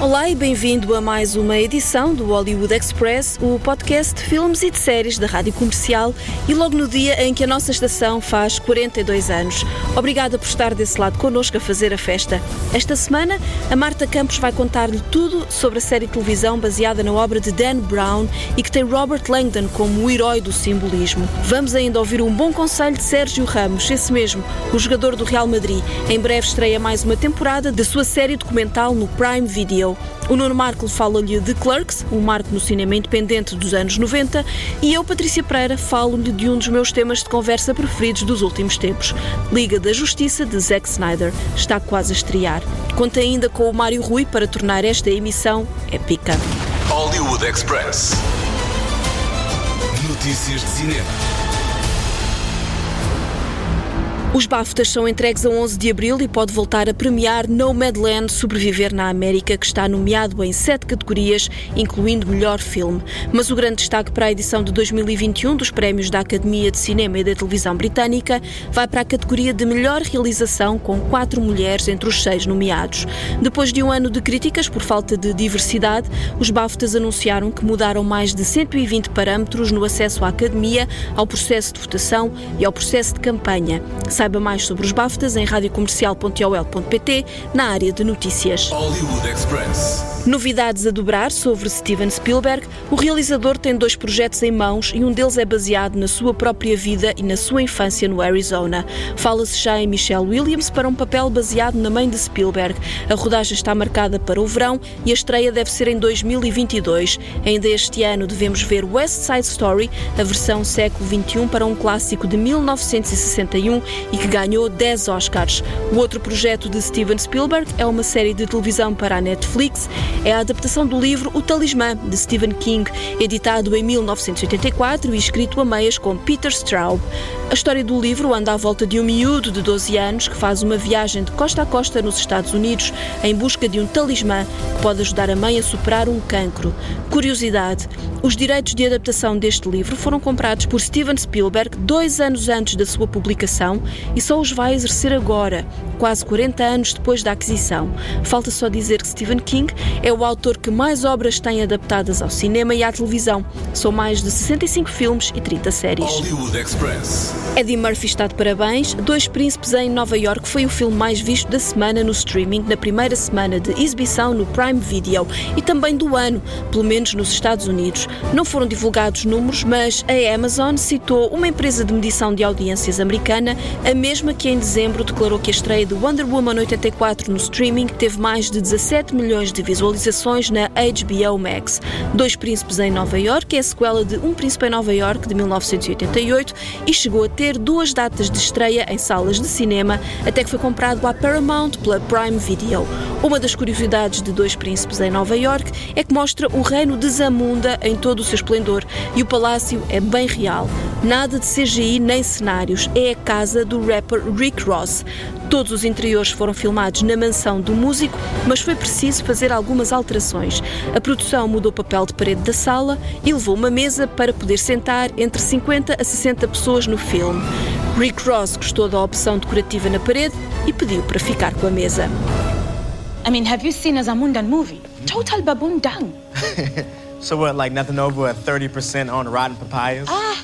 Olá e bem-vindo a mais uma edição do Hollywood Express, o podcast de filmes e de séries da Rádio Comercial e logo no dia em que a nossa estação faz 42 anos. Obrigada por estar desse lado connosco a fazer a festa. Esta semana, a Marta Campos vai contar-lhe tudo sobre a série de televisão baseada na obra de Dan Brown e que tem Robert Langdon como o herói do simbolismo. Vamos ainda ouvir um bom conselho de Sérgio Ramos, esse mesmo, o jogador do Real Madrid. Em breve estreia mais uma temporada da sua série documental no Prime Video. O Nuno Marco fala-lhe de Clerks, um marco no cinema independente dos anos 90, e eu, Patrícia Pereira, falo-lhe de um dos meus temas de conversa preferidos dos últimos tempos, Liga da Justiça de Zack Snyder. Está quase a estrear. Conta ainda com o Mário Rui para tornar esta emissão épica. Hollywood Express. Notícias de cinema. Os BAFTAs são entregues a 11 de abril e pode voltar a premiar Nomadland Sobreviver na América, que está nomeado em sete categorias, incluindo melhor filme. Mas o grande destaque para a edição de 2021 dos prémios da Academia de Cinema e da Televisão Britânica vai para a categoria de melhor realização, com quatro mulheres entre os seis nomeados. Depois de um ano de críticas por falta de diversidade, os BAFTAs anunciaram que mudaram mais de 120 parâmetros no acesso à Academia, ao processo de votação e ao processo de campanha. Saiba mais sobre os BAFTAs em radiocomercial.ol.pt na área de notícias. Hollywood Express. Novidades a dobrar sobre Steven Spielberg. O realizador tem dois projetos em mãos e um deles é baseado na sua própria vida e na sua infância no Arizona. Fala-se já em Michelle Williams para um papel baseado na mãe de Spielberg. A rodagem está marcada para o verão e a estreia deve ser em 2022. Ainda este ano devemos ver West Side Story, a versão século XXI para um clássico de 1961 e que ganhou 10 Oscars. O outro projeto de Steven Spielberg é uma série de televisão para a Netflix. É a adaptação do livro O Talismã, de Stephen King, editado em 1984 e escrito a meias com Peter Straub. A história do livro anda à volta de um miúdo de 12 anos que faz uma viagem de costa a costa nos Estados Unidos em busca de um talismã que pode ajudar a mãe a superar um cancro. Curiosidade: os direitos de adaptação deste livro foram comprados por Steven Spielberg dois anos antes da sua publicação e só os vai exercer agora, quase 40 anos depois da aquisição. Falta só dizer que Stephen King é o autor que mais obras tem adaptadas ao cinema e à televisão. São mais de 65 filmes e 30 séries. Eddie Murphy está de parabéns. Dois Príncipes em Nova York foi o filme mais visto da semana no streaming, na primeira semana de exibição no Prime Video e também do ano, pelo menos nos Estados Unidos. Não foram divulgados números, mas a Amazon citou uma empresa de medição de audiências americana, a mesma que em dezembro declarou que a estreia de Wonder Woman 84 no streaming teve mais de 17 milhões de visualizações na HBO Max. Dois Príncipes em Nova York é a sequela de Um Príncipe em Nova York de 1988 e chegou a ter duas datas de estreia em salas de cinema, até que foi comprado à Paramount pela Prime Video. Uma das curiosidades de Dois Príncipes em Nova York é que mostra o reino de Zamunda em todo o seu esplendor e o palácio é bem real. Nada de CGI nem cenários, é a casa do rapper Rick Ross. Todos os interiores foram filmados na mansão do músico, mas foi preciso fazer algumas alterações. A produção mudou o papel de parede da sala e levou uma mesa para poder sentar entre 50 a 60 pessoas no filme. Rick Ross gostou da opção decorativa na parede e pediu para ficar com a mesa. I mean, have you seen a Zamundan movie? Total baboon dung. So what, like nothing over a 30% on rotten papayas? Ah,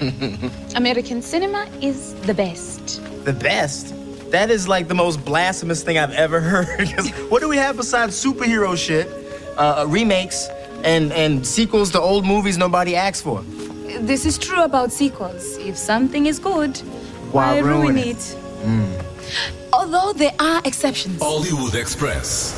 American cinema is the best. The best? That is like the most blasphemous thing I've ever heard. 'Cause what do we have besides superhero shit, uh, remakes, and, and sequels to old movies nobody asks for? This is true about sequels. If something is good, Why why, ruin ruin it? it? Although there are exceptions. Hollywood Express.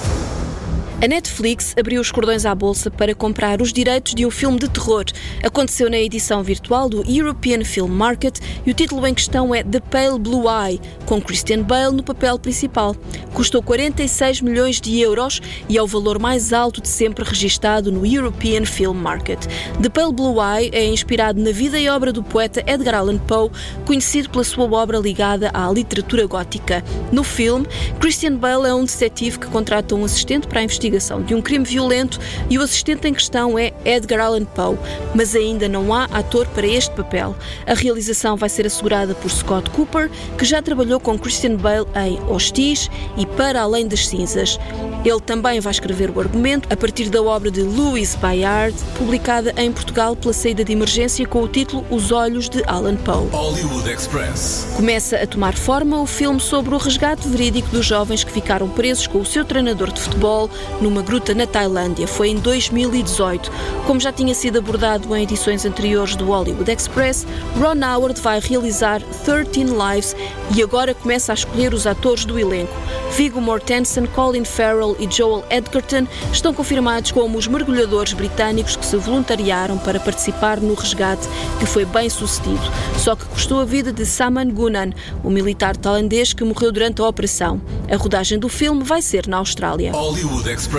A Netflix abriu os cordões à bolsa para comprar os direitos de um filme de terror. Aconteceu na edição virtual do European Film Market e o título em questão é The Pale Blue Eye, com Christian Bale no papel principal. Custou 46 milhões de euros e é o valor mais alto de sempre registado no European Film Market. The Pale Blue Eye é inspirado na vida e obra do poeta Edgar Allan Poe, conhecido pela sua obra ligada à literatura gótica. No filme, Christian Bale é um detetive que contrata um assistente para investigar investigação de um crime violento e o assistente em questão é Edgar Allan Poe, mas ainda não há ator para este papel. A realização vai ser assegurada por Scott Cooper, que já trabalhou com Christian Bale em Hostis e Para Além das Cinzas. Ele também vai escrever o argumento a partir da obra de Louis Bayard, publicada em Portugal pela saída de emergência com o título Os Olhos de Allan Poe. Hollywood Express. Começa a tomar forma o filme sobre o resgate verídico dos jovens que ficaram presos com o seu treinador de futebol numa gruta na Tailândia. Foi em 2018. Como já tinha sido abordado em edições anteriores do Hollywood Express, Ron Howard vai realizar 13 Lives e agora começa a escolher os atores do elenco. Viggo Mortensen, Colin Farrell e Joel Edgerton estão confirmados como os mergulhadores britânicos que se voluntariaram para participar no resgate, que foi bem sucedido. Só que custou a vida de Saman Gunan, o militar tailandês que morreu durante a operação. A rodagem do filme vai ser na Austrália. Hollywood Express.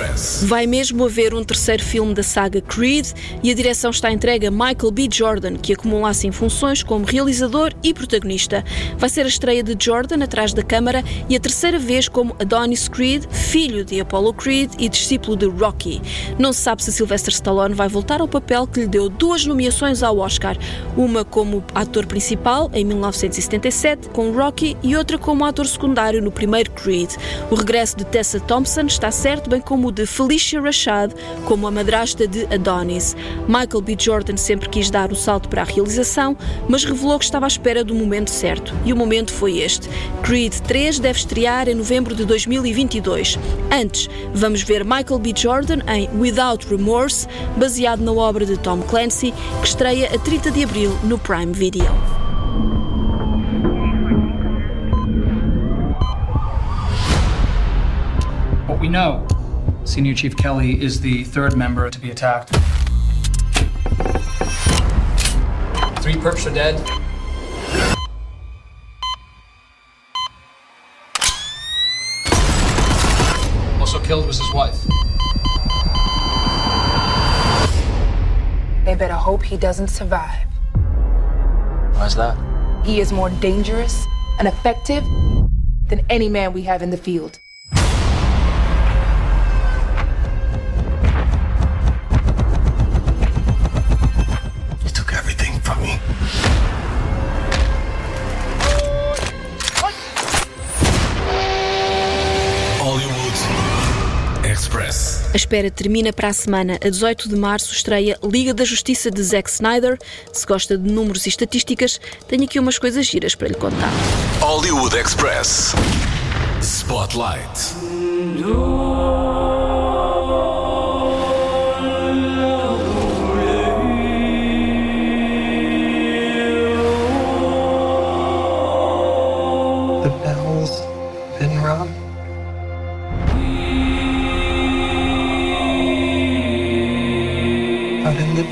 Vai mesmo haver um terceiro filme da saga Creed e a direção está entregue a Michael B. Jordan, que acumula assim funções como realizador e protagonista. Vai ser a estreia de Jordan atrás da câmara e a terceira vez como Adonis Creed, filho de Apollo Creed e discípulo de Rocky. Não se sabe se Sylvester Stallone vai voltar ao papel que lhe deu duas nomeações ao Oscar, uma como ator principal em 1977 com Rocky e outra como ator secundário no primeiro Creed. O regresso de Tessa Thompson está certo, bem como o de Felicia Rashad como a madrasta de Adonis. Michael B. Jordan sempre quis dar o salto para a realização, mas revelou que estava à espera do momento certo. E o momento foi este. Creed 3 deve estrear em novembro de 2022. Antes, vamos ver Michael B. Jordan em Without Remorse, baseado na obra de Tom Clancy, que estreia a 30 de abril no Prime Video. We know Senior Chief Kelly is the third member to be attacked. Three perps are dead. Also killed was his wife. They better hope he doesn't survive. Why's that? He is more dangerous and effective than any man we have in the field. A espera termina para a semana. A 18 de março estreia Liga da Justiça de Zack Snyder. Se gosta de números e estatísticas, tenho aqui umas coisas giras para lhe contar. Hollywood Express. Spotlight.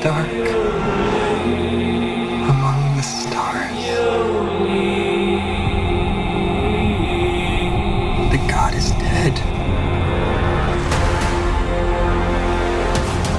Dark, among the stars, the god is dead.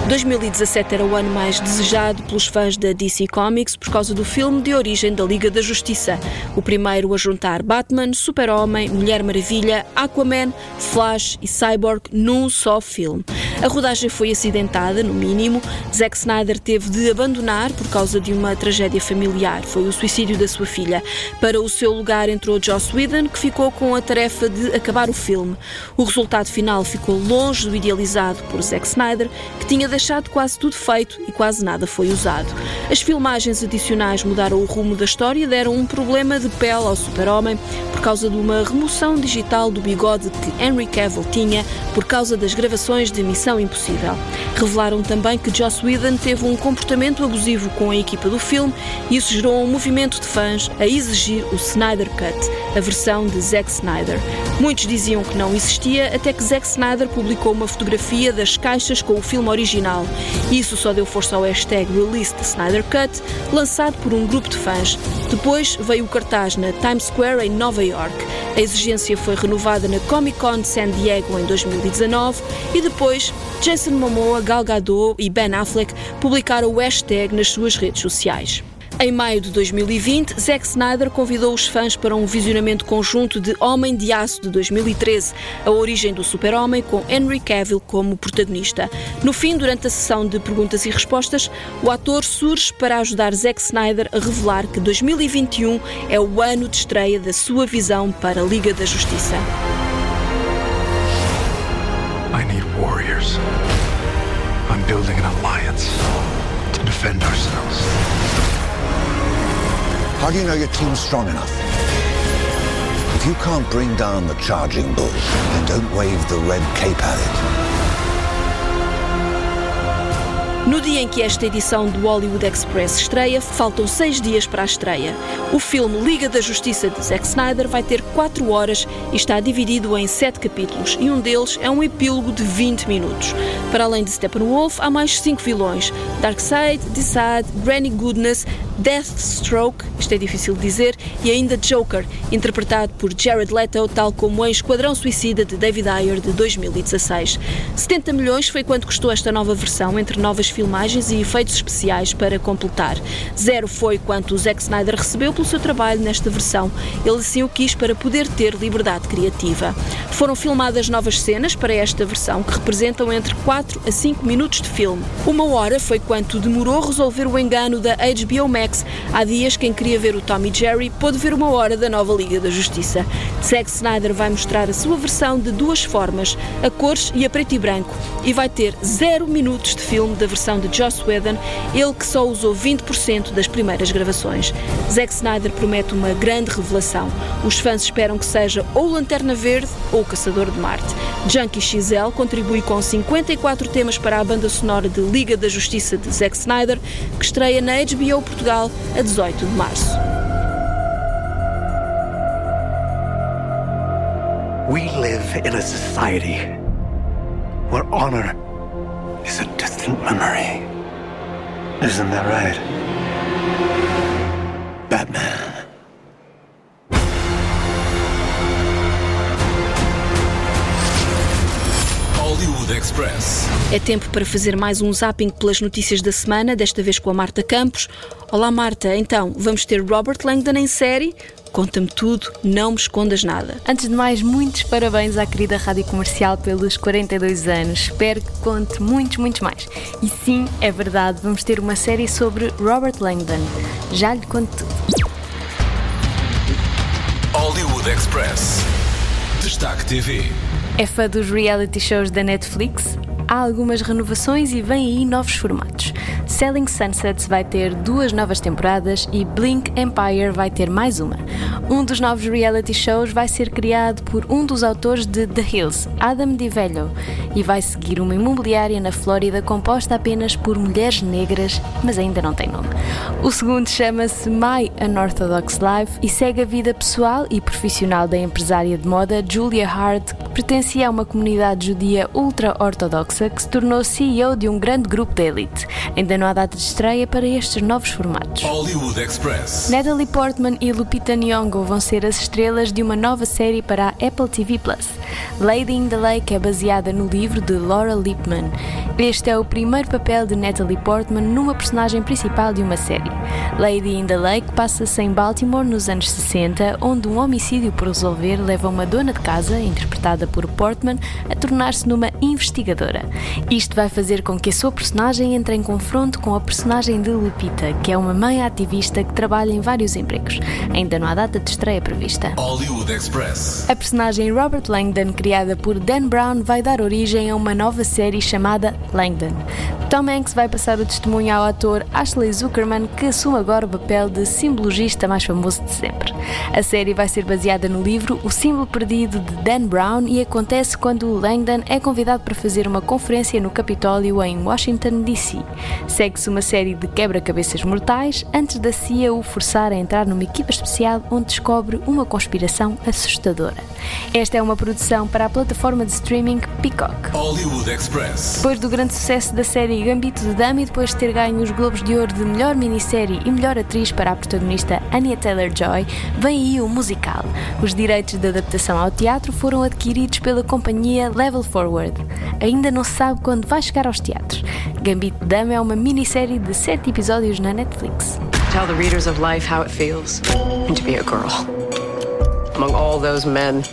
2017 era o ano mais desejado pelos fãs da DC Comics por causa do filme de origem da Liga da Justiça. O primeiro a juntar Batman, Super-Homem, Mulher Maravilha, Aquaman, Flash e Cyborg num só filme. A rodagem foi acidentada, no mínimo. Zack Snyder teve de abandonar por causa de uma tragédia familiar. Foi o suicídio da sua filha. Para o seu lugar entrou Joss Whedon, que ficou com a tarefa de acabar o filme. O resultado final ficou longe do idealizado por Zack Snyder, que tinha deixado quase tudo feito e quase nada foi usado. As filmagens adicionais mudaram o rumo da história e deram um problema de pele ao super-homem por causa de uma remoção digital do bigode que Henry Cavill tinha por causa das gravações de Missão Impossível. Revelaram também que Joss Whedon teve um comportamento abusivo com a equipa do filme e isso gerou um movimento de fãs a exigir o Snyder Cut, a versão de Zack Snyder. Muitos diziam que não existia, até que Zack Snyder publicou uma fotografia das caixas com o filme original. Isso só deu força ao hashtag Release the Snyder Cut, lançado por um grupo de fãs. Depois veio o cartaz na Times Square, em Nova York. A exigência foi renovada na Comic Con de San Diego em 2019 e depois Jason Momoa, Gal Gadot e Ben Affleck publicaram o hashtag nas suas redes sociais. Em maio de 2020, Zack Snyder convidou os fãs para um visionamento conjunto de Homem de Aço de 2013, a origem do super-homem, com Henry Cavill como protagonista. No fim, durante a sessão de perguntas e respostas, o ator surge para ajudar Zack Snyder a revelar que 2021 é o ano de estreia da sua visão para a Liga da Justiça. I'm building an alliance to defend ourselves. How do you know your team's strong enough? If you can't bring down the charging bull, then don't wave the red cape at it. No dia em que esta edição do Hollywood Express estreia, faltam seis dias para a estreia. O filme Liga da Justiça de Zack Snyder vai ter quatro horas e está dividido em sete capítulos, e um deles é um epílogo de 20 minutos. Para além de Steppenwolf, há mais cinco vilões: Darkseid, Desaad, Granny Goodness, Deathstroke, isto é difícil de dizer, e ainda Joker, interpretado por Jared Leto, tal como em Esquadrão Suicida de David Ayer de 2016. 70 milhões foi quanto custou esta nova versão, entre novas filmagens e efeitos especiais para completar. Zero foi quanto o Zack Snyder recebeu pelo seu trabalho nesta versão. Ele assim o quis para poder ter liberdade criativa. Foram filmadas novas cenas para esta versão que representam entre 4 a 5 minutos de filme. Uma hora foi quanto demorou resolver o engano da HBO Max Há dias, quem queria ver o Tommy Jerry pôde ver uma hora da nova Liga da Justiça. Zack Snyder vai mostrar a sua versão de duas formas, a cores e a preto e branco, e vai ter zero minutos de filme da versão de Joss Whedon, ele que só usou 20% das primeiras gravações. Zack Snyder promete uma grande revelação. Os fãs esperam que seja ou Lanterna Verde ou Caçador de Marte. Junkie XL contribui com 54 temas para a banda sonora de Liga da Justiça de Zack Snyder, que estreia na HBO Portugal Portugal a 18 de março. We live in a society where honor is a distant memory. Isn't that right? Batman. Express. É tempo para fazer mais um zapping pelas notícias da semana, desta vez com a Marta Campos. Olá Marta, então vamos ter Robert Langdon em série? Conta-me tudo, não me escondas nada. Antes de mais, muitos parabéns à querida Rádio Comercial pelos 42 anos. Espero que conte muitos, muitos mais. E sim, é verdade, vamos ter uma série sobre Robert Langdon. Já lhe conto tudo. Hollywood Express. Destaque TV. É fã dos reality shows da Netflix? Há algumas renovações e vem aí novos formatos. Selling Sunsets vai ter duas novas temporadas e Blink Empire vai ter mais uma. Um dos novos reality shows vai ser criado por um dos autores de The Hills, Adam DiVello, e vai seguir uma imobiliária na Flórida composta apenas por mulheres negras, mas ainda não tem nome. O segundo chama-se My Unorthodox Life e segue a vida pessoal e profissional da empresária de moda Julia Hart, que pertencia a uma comunidade judia ultra-ortodoxa que se tornou CEO de um grande grupo da elite. Ainda não há data de estreia para estes novos formatos. Hollywood Express. Natalie Portman e Lupita Nyong'o vão ser as estrelas de uma nova série para a Apple TV+. Lady in the Lake é baseada no livro de Laura Lippman. Este é o primeiro papel de Natalie Portman numa personagem principal de uma série. Lady in the Lake passa-se em Baltimore nos anos 60, onde um homicídio por resolver leva uma dona de casa, interpretada por Portman, a tornar-se numa investigadora. Isto vai fazer com que a sua personagem entre em confronto com a personagem de Lupita, que é uma mãe ativista que trabalha em vários empregos. Ainda não há data de estreia prevista. Hollywood Express. A personagem Robert Langdon, criada por Dan Brown, vai dar origem a uma nova série chamada Langdon. Tom Hanks vai passar o testemunho ao ator Ashley Zuckerman, que assume agora o papel de simbologista mais famoso de sempre. A série vai ser baseada no livro O Símbolo Perdido de Dan Brown e acontece quando Langdon é convidado para fazer uma conferência no Capitólio em Washington, D.C. Segue-se uma série de quebra-cabeças mortais antes da CIA o forçar a entrar numa equipa especial onde descobre uma conspiração assustadora. Esta é uma produção para a plataforma de streaming Peacock. Hollywood Express. Depois do grande sucesso da série Gambito de Dama e depois de ter ganho os Globos de Ouro de melhor minissérie e melhor atriz para a protagonista Anya Taylor-Joy, vem aí o musical. Os direitos de adaptação ao teatro foram adquiridos pela companhia Level Forward. Ainda não se sabe quando vai chegar aos teatros. Gambito de Dama é uma minissérie de 7 episódios na Netflix. Tell the readers of life how it feels to be a girl among all those men.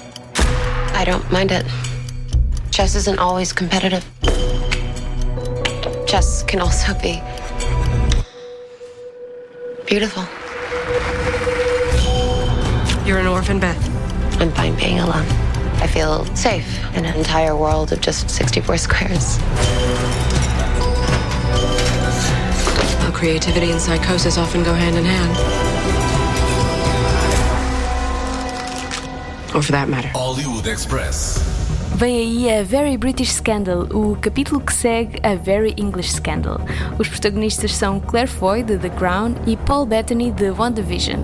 I don't mind it. Chess isn't always competitive. Chess can also be beautiful. You're an orphan, Beth. I'm fine being alone. I feel safe in an entire world of just 64 squares. How creativity and psychosis often go hand in hand. Or for that matter. Hollywood Express. Vem aí a Very British Scandal, o capítulo que segue a Very English Scandal. Os protagonistas são Claire Foy, de The Crown, e Paul Bettany, de WandaVision.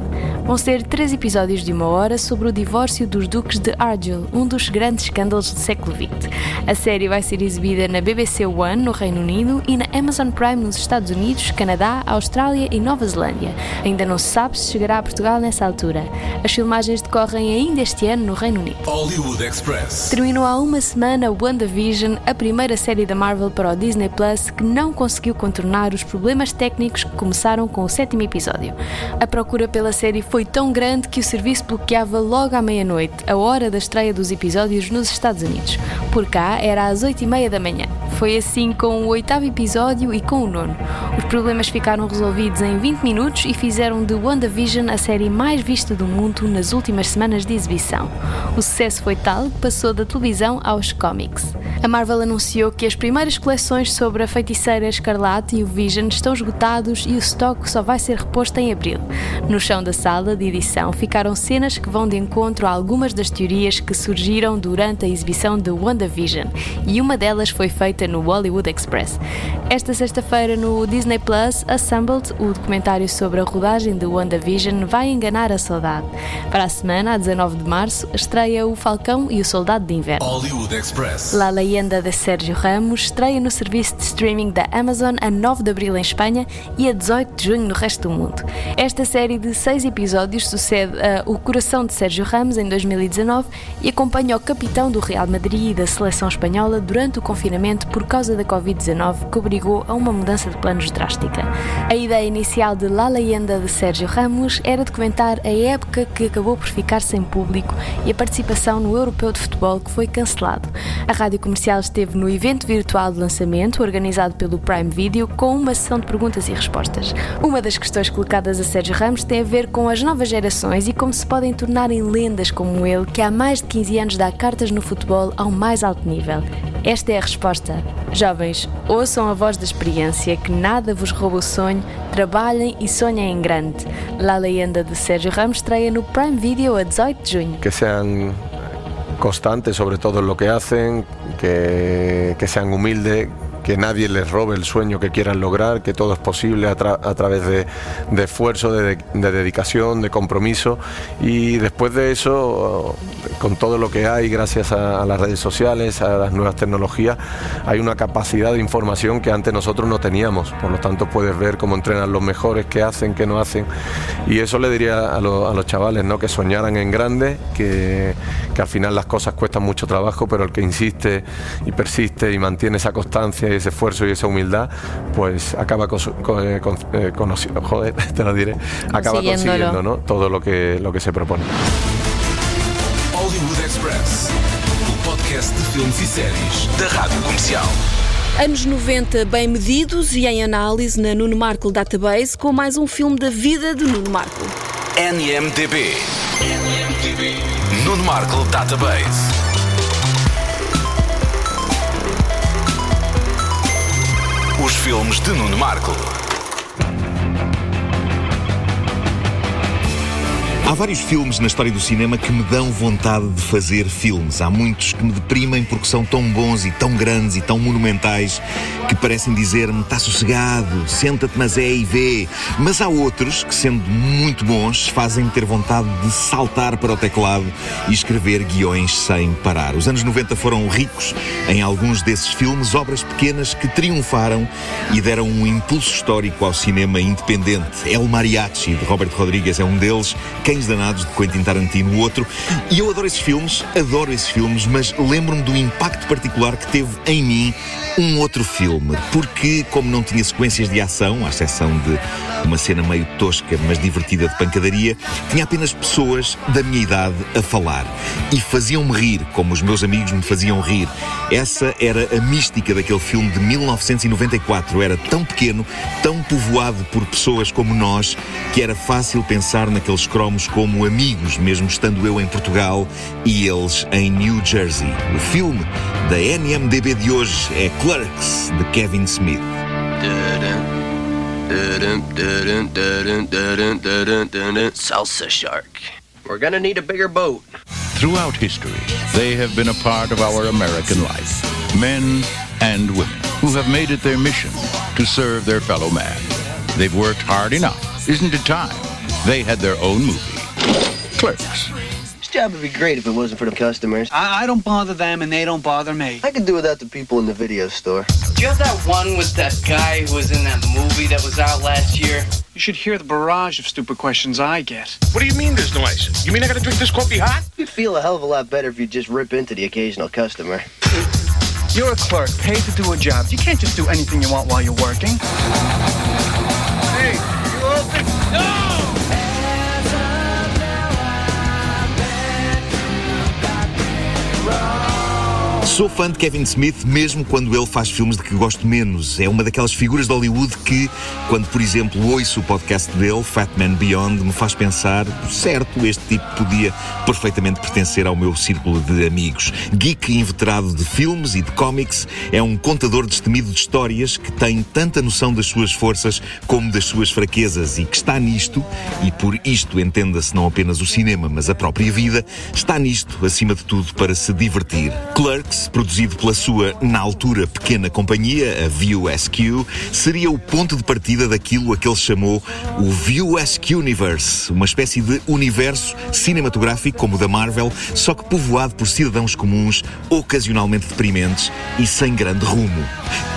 Vão ser três episódios de uma hora sobre o divórcio dos Duques de Argyll, um dos grandes escândalos do século XX. A série vai ser exibida na BBC One, no Reino Unido, e na Amazon Prime nos Estados Unidos, Canadá, Austrália e Nova Zelândia. Ainda não se sabe se chegará a Portugal nessa altura. As filmagens decorrem ainda este ano no Reino Unido. Hollywood Express. Terminou há uma semana WandaVision, a primeira série da Marvel para o Disney Plus, que não conseguiu contornar os problemas técnicos que começaram com o sétimo episódio. A procura pela série foi tão grande que o serviço bloqueava logo à meia-noite, a hora da estreia dos episódios nos Estados Unidos. Por cá era às oito e meia da manhã. Foi assim com o oitavo episódio e com o nono. Os problemas ficaram resolvidos em 20 minutos e fizeram de WandaVision a série mais vista do mundo nas últimas semanas de exibição. O sucesso foi tal que passou da televisão aos cómics. A Marvel anunciou que as primeiras coleções sobre a feiticeira Escarlate e o Vision estão esgotados e o estoque só vai ser reposto em abril. No chão da sala de edição ficaram cenas que vão de encontro a algumas das teorias que surgiram durante a exibição de WandaVision, e uma delas foi feita no Hollywood Express. Esta sexta-feira no Disney Plus, Assembled, o documentário sobre a rodagem de WandaVision, vai enganar a saudade. Para a semana, a 19 de março, estreia O Falcão e o Soldado de Inverno. Hollywood Express. La Leyenda de Sérgio Ramos estreia no serviço de streaming da Amazon a 9 de abril em Espanha e a 18 de junho no resto do mundo. Esta série de seis episódios sucede a O Coração de Sérgio Ramos em 2019 e acompanha o capitão do Real Madrid e da seleção espanhola durante o confinamento por causa da Covid-19 que obrigou a uma mudança de planos drástica. A ideia inicial de La Leyenda de Sérgio Ramos era documentar a época que acabou por ficar sem público e a participação no Europeu de Futebol que foi A rádio comercial esteve no evento virtual de lançamento organizado pelo Prime Video com uma sessão de perguntas e respostas. Uma das questões colocadas a Sérgio Ramos tem a ver com as novas gerações e como se podem tornar em lendas como ele, que há mais de 15 anos dá cartas no futebol ao mais alto nível. Esta é a resposta. Jovens, ouçam a voz da experiência, que nada vos rouba o sonho, trabalhem e sonhem em grande. La Leyenda de Sérgio Ramos estreia no Prime Video a 18 de junho. que sean constantes sobre todo en lo que hacen, que, que sean humildes, que nadie les robe el sueño que quieran lograr, que todo es posible a, tra- a través de, esfuerzo, de, de dedicación, de compromiso. Y después de eso, con todo lo que hay, gracias a, las redes sociales, a las nuevas tecnologías, hay una capacidad de información que antes nosotros no teníamos, por lo tanto puedes ver cómo entrenan los mejores, qué hacen, qué no hacen. Y eso le diría a, lo- a los chavales, ¿no? que soñaran en grande, que, al final las cosas cuestan mucho trabajo, pero el que insiste y persiste y mantiene esa constancia ese esfuerzo y esa humildad, pues acaba cos- co- eh, con- eh, joder, te lo diré, acaba consiguiendo ¿no? todo lo que, lo que se propone. Hollywood Express. O podcast de filmes e séries da Rádio Comercial. Anos 90 bem medidos e em análise na Nuno Marco Database com mais um filme da vida de Nuno Marco. NMDB. NMDB. Nuno Marco Database. Filmes de Nuno Marco. Há vários filmes na história do cinema que me dão vontade de fazer filmes. Há muitos que me deprimem porque são tão bons e tão grandes e tão monumentais que parecem dizer-me: está sossegado, senta-te, mas é e vê. Mas há outros que, sendo muito bons, fazem-me ter vontade de saltar para o teclado e escrever guiões sem parar. Os anos 90 foram ricos em alguns desses filmes, obras pequenas que triunfaram e deram um impulso histórico ao cinema independente. El Mariachi, de Robert Rodrigues, é um deles. Cães Danados, de Quentin Tarantino, o outro. E eu adoro esses filmes, adoro esses filmes, mas lembro-me do impacto particular que teve em mim um outro filme. Porque, como não tinha sequências de ação, à exceção de uma cena meio tosca, mas divertida de pancadaria, tinha apenas pessoas da minha idade a falar. E faziam-me rir, como os meus amigos me faziam rir. Essa era a mística daquele filme de 1994. Era tão pequeno, tão povoado por pessoas como nós, que era fácil pensar naqueles cromos como amigos, mesmo estando eu em Portugal e eles em New Jersey. O filme da NMDB de hoje é Clerks, de Kevin Smith. Salsa shark. We're gonna need a bigger boat. Throughout history, they have been a part of our American life. Men and women who have made it their mission to serve their fellow man. They've worked hard enough. Isn't it time? They had their own movie. Clerks. This job would be great if it wasn't for the customers. I, I don't bother them and they don't bother me. I could do without the people in the video store. Do you have that one with that guy who was in that movie that was out last year? You should hear the barrage of stupid questions I get. What do you mean there's no ice? You mean I gotta drink this coffee hot? You'd feel a hell of a lot better if you just rip into the occasional customer. You're a clerk, paid to do a job. You can't just do anything you want while you're working. Hey, you open? No! Sou fã de Kevin Smith mesmo quando ele faz filmes de que gosto menos. É uma daquelas figuras de Hollywood que, quando, por exemplo, ouço o podcast dele, Fat Man Beyond, me faz pensar, certo, este tipo podia perfeitamente pertencer ao meu círculo de amigos. Geek inveterado de filmes e de cómics, é um contador destemido de histórias que tem tanta noção das suas forças como das suas fraquezas e que está nisto, e por isto entenda-se não apenas o cinema, mas a própria vida, está nisto, acima de tudo, para se divertir. Clerks produzido pela sua, na altura, pequena companhia, a VUSQ, seria o ponto de partida daquilo a que ele chamou o VUSQ Universe, uma espécie de universo cinematográfico como o da Marvel, só que povoado por cidadãos comuns, ocasionalmente deprimentes e sem grande rumo.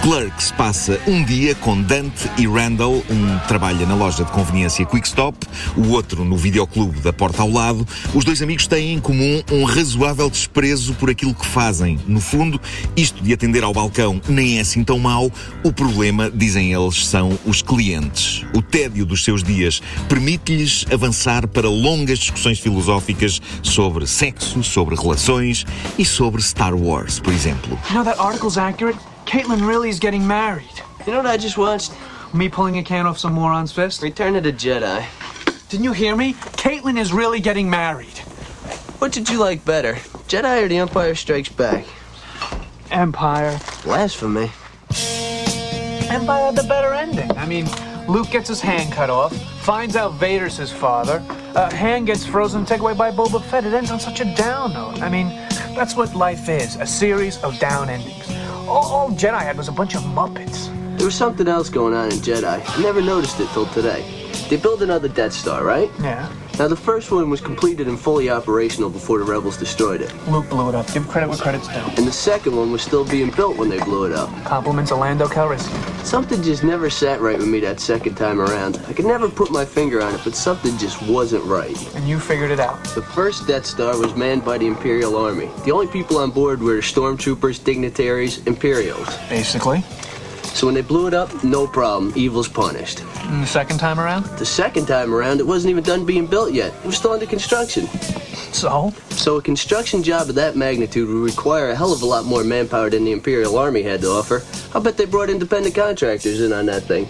Clerks passa um dia com Dante e Randall, um trabalha na loja de conveniência Quickstop, o outro no videoclube da porta ao lado. Os dois amigos têm em comum um razoável desprezo por aquilo que fazem. No fundo, isto de atender ao balcão nem é assim tão mau. O problema, dizem eles, são os clientes. O tédio dos seus dias permite-lhes avançar para longas discussões filosóficas sobre sexo, sobre relações e sobre Star Wars, por exemplo. You know that article's accurate? Caitlin really is getting married. You know what I just watched? Me pulling a can off some moron's fist? Return of the Jedi. Didn't you hear me? Caitlin is really getting married. What did you like better, Jedi or The Empire Strikes Back? Empire. Blasphemy. Empire had the better ending. I mean, Luke gets his hand cut off, finds out Vader's his father, uh, hand gets frozen, taken away by Boba Fett. It ends on such a down note. I mean, that's what life is a series of down endings. All, all Jedi had was a bunch of Muppets. There was something else going on in Jedi. I never noticed it till today. They built another Death Star, right? Yeah. Now, the first one was completed and fully operational before the Rebels destroyed it. Luke blew it up. Give credit where credit's due. And the second one was still being built when they blew it up. Compliments of Lando Calrissian. Something just never sat right with me that second time around. I could never put my finger on it, but something just wasn't right. And you figured it out. The first Death Star was manned by the Imperial Army. The only people on board were stormtroopers, dignitaries, Imperials. Basically. So when they blew it up, no problem. Evil's punished. And the second time around? The second time around, it wasn't even done being built yet. It was still under construction. So? So a construction job of that magnitude would require a hell of a lot more manpower than the Imperial Army had to offer. I'll bet they brought independent contractors in on that thing.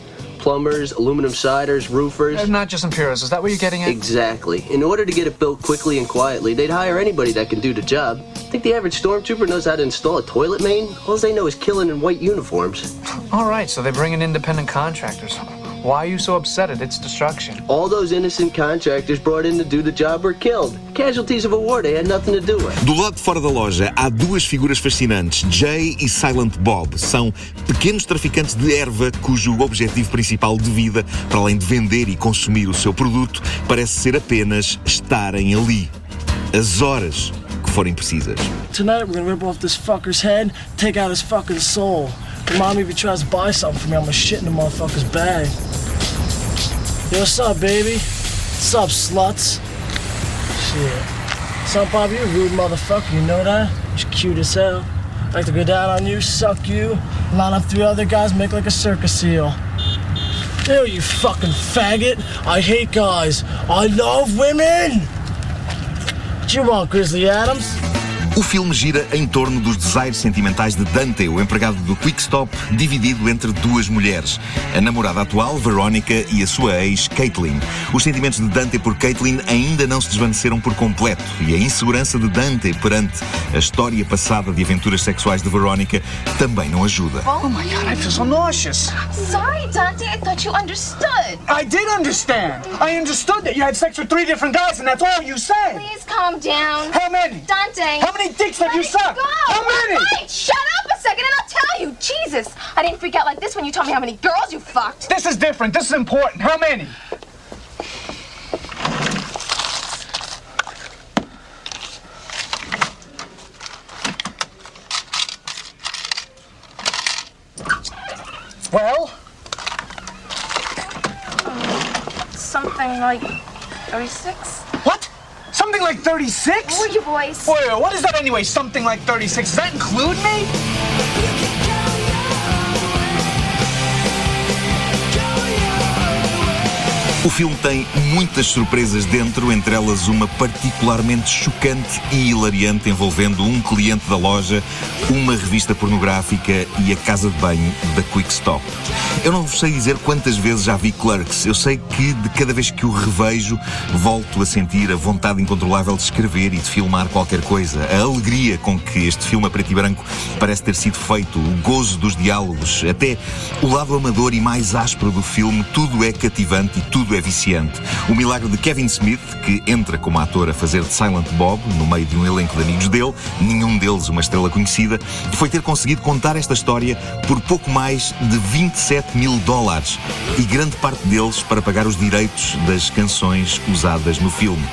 Plumbers, aluminum siders, roofers. Uh, not just Imperials. Is that what you're getting at? Exactly. In order to get it built quickly and quietly, they'd hire anybody that can do the job. Think the average stormtrooper knows how to install a toilet main? All they know is killing in white uniforms. All right, so they bring in independent contractors. Why are you so upset at its destruction? All those innocent contractors brought in to do the job were killed. Casualties of a war they had nothing to do with. Do lado de fora da loja há duas figuras fascinantes, Jay e Silent Bob. São pequenos traficantes de erva cujo objetivo principal de vida, para além de vender e consumir o seu produto, parece ser apenas estarem ali. As horas que forem precisas. Tonight we're gonna rip off this fucker's head, take out his fucking soul. Me if he tries to buy something from me, I'm gonna shit in the motherfucker's bag. Yo, what's up, baby? What's up, sluts? Shit. What's up, Bob? You rude motherfucker, you know that? You're cute as hell. like to go down on you, suck you, line up three other guys, make like a circus seal. Ew, you fucking faggot. I hate guys. I love women. What you want, Grizzly Adams? O filme gira em torno dos desaires sentimentais de Dante, o empregado do Quick Stop, dividido entre duas mulheres, a namorada atual, Veronica, e a sua ex, Caitlin. Os sentimentos de Dante por Caitlin ainda não se desvaneceram por completo e a insegurança de Dante perante a história passada de aventuras sexuais de Veronica também não ajuda. Oh my god, I feel so nauseous. Sorry, Dante. I thought you understood. I did understand. I understood that you had sex with three different guys and that's all you said. Please calm down. How many? Dante. How many dicks have you sucked? How many? Wait, shut up a second and I'll tell you. Jesus, I didn't freak out like this when you told me how many girls you fucked. This is different. This is important. How many? Well, Something like 36? Like 36? Who are you boys? Wait, what is that anyway? Something like 36. Does that include me? O filme tem muitas surpresas dentro, entre elas uma particularmente chocante e hilariante envolvendo um cliente da loja, uma revista pornográfica e a casa de banho da Quick Stop. Eu não vos sei dizer quantas vezes já vi Clerks. Eu sei que de cada vez que o revejo, volto a sentir a vontade incontrolável de escrever e de filmar qualquer coisa. A alegria com que este filme a preto e branco parece ter sido feito, o gozo dos diálogos, até o lado amador e mais áspero do filme, tudo é cativante e tudo é viciante. O milagre de Kevin Smith, que entra como ator a fazer de Silent Bob, no meio de um elenco de amigos dele, nenhum deles uma estrela conhecida, foi ter conseguido contar esta história por pouco mais de 27 mil dólares e grande parte deles para pagar os direitos das canções usadas no filme.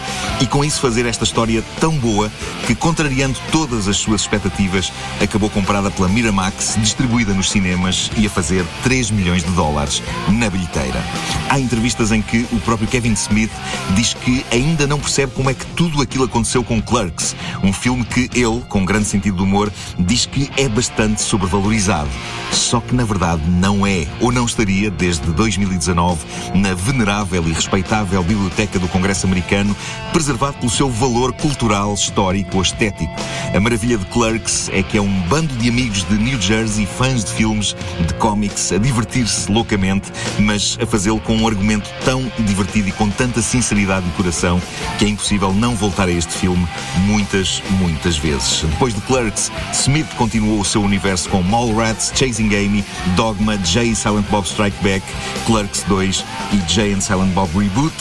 E com isso fazer esta história tão boa que, contrariando todas as suas expectativas, acabou comprada pela Miramax, distribuída nos cinemas e a fazer 3 milhões de dólares na bilheteira. Há entrevistas em que o próprio Kevin Smith diz que ainda não percebe como é que tudo aquilo aconteceu com Clerks, um filme que ele, com grande sentido de humor, diz que é bastante sobrevalorizado. Só que na verdade não é, ou não estaria desde 2019 na venerável e respeitável Biblioteca do Congresso Americano, preservado pelo seu valor cultural, histórico ou estético. A maravilha de Clerks é que é um bando de amigos de New Jersey, fãs de filmes, de cómics, a divertir-se loucamente, mas a fazê-lo com um argumento tão divertido e com tanta sinceridade de coração que é impossível não voltar a este filme muitas, muitas vezes. Depois de Clerks, Smith continuou o seu universo com Mallrats, Chasing Amy, Dogma, Jay e Silent Bob Strike Back, Clerks 2 e Jay and Silent Bob Reboot,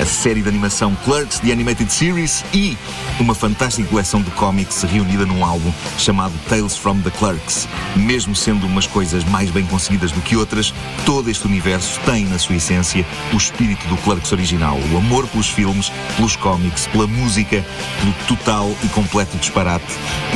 a série de animação Clerks The Animated Series e uma fantástica coleção de cómics reunida num álbum chamado Tales from the Clerks. Mesmo sendo umas coisas mais bem conseguidas do que outras, todo este universo tem na sua essência o espírito do Clerks original, o amor pelos filmes, pelos cómics, pela música, pelo total e completo disparate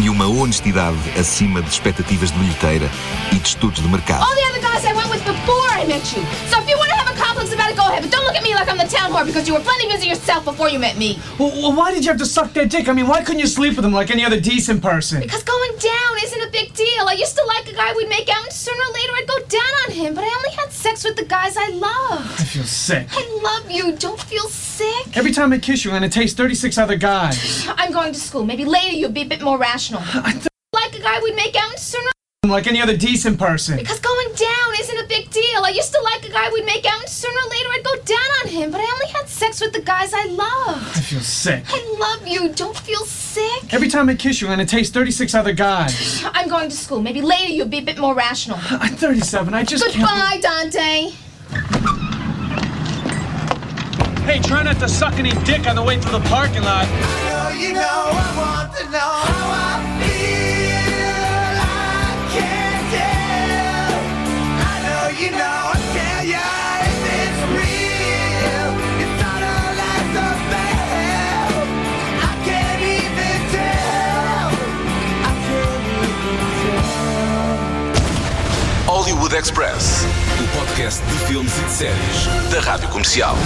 e uma honestidade acima de expectativas de bilheteira e de estudos de mercado. All the other guys I went with before I met you. So if you want to have a complex about it, go ahead. But don't look at me like I'm the town whore because you were plenty busy yourself before you met me. well, why did you have to suck their dick? I mean, why couldn't you sleep with them like any other decent person? Because going down isn't a big deal. I used to like a guy we'd make out, and sooner or later I'd go down on him. But I only had sex with the guys I loved. I feel sick. I love you. Don't feel sick. Every time I kiss you, I'm gonna taste 36 other guys. I'm going to school. Maybe later you'll be a bit more rational. I like a guy we'd make out, sooner Like any other decent person. Because going down isn't a big deal. I used to like a guy we'd make out, and sooner or later I'd go down on him. But I only had sex with the guys I loved. I feel sick. I love you. Don't feel sick. Every time I kiss you, I'm gonna taste 36 other guys. I'm going to school. Maybe later you'll be a bit more rational. I'm 37. I just can't. Goodbye, Dante. Hey, try not to suck any dick on the way through the parking lot. You know I want to know how I feel. I can't tell. I know you know I tell ya if it's real. It's not a last affair. I can't even tell. I can't even tell. Hollywood Express, o podcast de filmes e de séries da Rádio Comercial.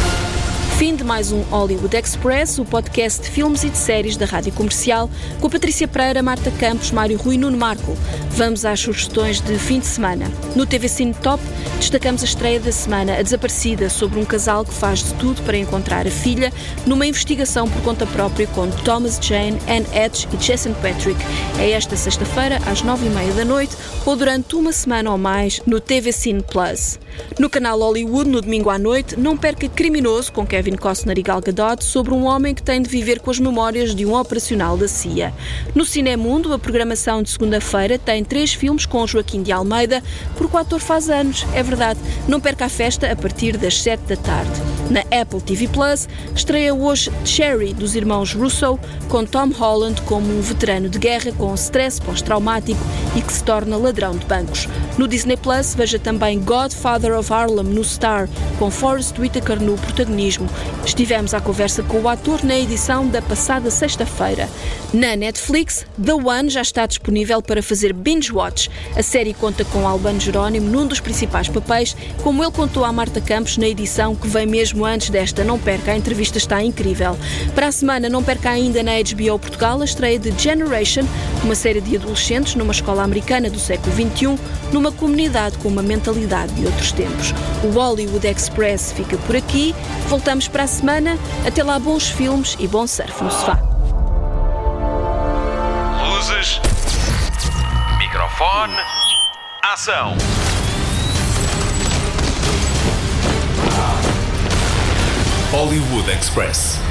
Fim de mais um Hollywood Express, o podcast de filmes e de séries da Rádio Comercial, com Patrícia Pereira, Marta Campos, Mário Rui e Nuno Marco. Vamos às sugestões de fim de semana. No TV Cine Top, destacamos a estreia da semana A Desaparecida, sobre um casal que faz de tudo para encontrar a filha, numa investigação por conta própria com Thomas Jane, Anne Edge e Jason Patrick. É esta sexta-feira, às nove e meia da noite, ou durante uma semana ou mais, no TV Cine Plus. No canal Hollywood, no domingo à noite, não perca Criminoso, com Kevin Costner e Gal Gadot, sobre um homem que tem de viver com as memórias de um operacional da CIA. No Cinemundo, a programação de segunda-feira tem três filmes com Joaquim de Almeida, porque o ator faz anos, é verdade. Não perca a festa a partir das sete da tarde. Na Apple TV Plus, estreia hoje Cherry, dos irmãos Russo, com Tom Holland como um veterano de guerra com stress pós-traumático e que se torna ladrão de bancos. No Disney Plus, veja também Godfather of Harlem no Star, com Forrest Whitaker no protagonismo. Estivemos à conversa com o ator na edição da passada sexta-feira. Na Netflix, The One já está disponível para fazer binge watch. A série conta com Albano Jerónimo num dos principais papéis, como ele contou à Marta Campos na edição que vem mesmo antes desta. Não perca, a entrevista está incrível. Para a semana, não perca ainda na HBO Portugal a estreia de Generation, uma série de adolescentes numa escola americana do século XXI, numa comunidade com uma mentalidade de outros tempos. O Hollywood Express fica por aqui. Voltamos para a semana. Até lá, bons filmes e bom surf no sofá. Luzes. Microfone. Ação. Hollywood Express.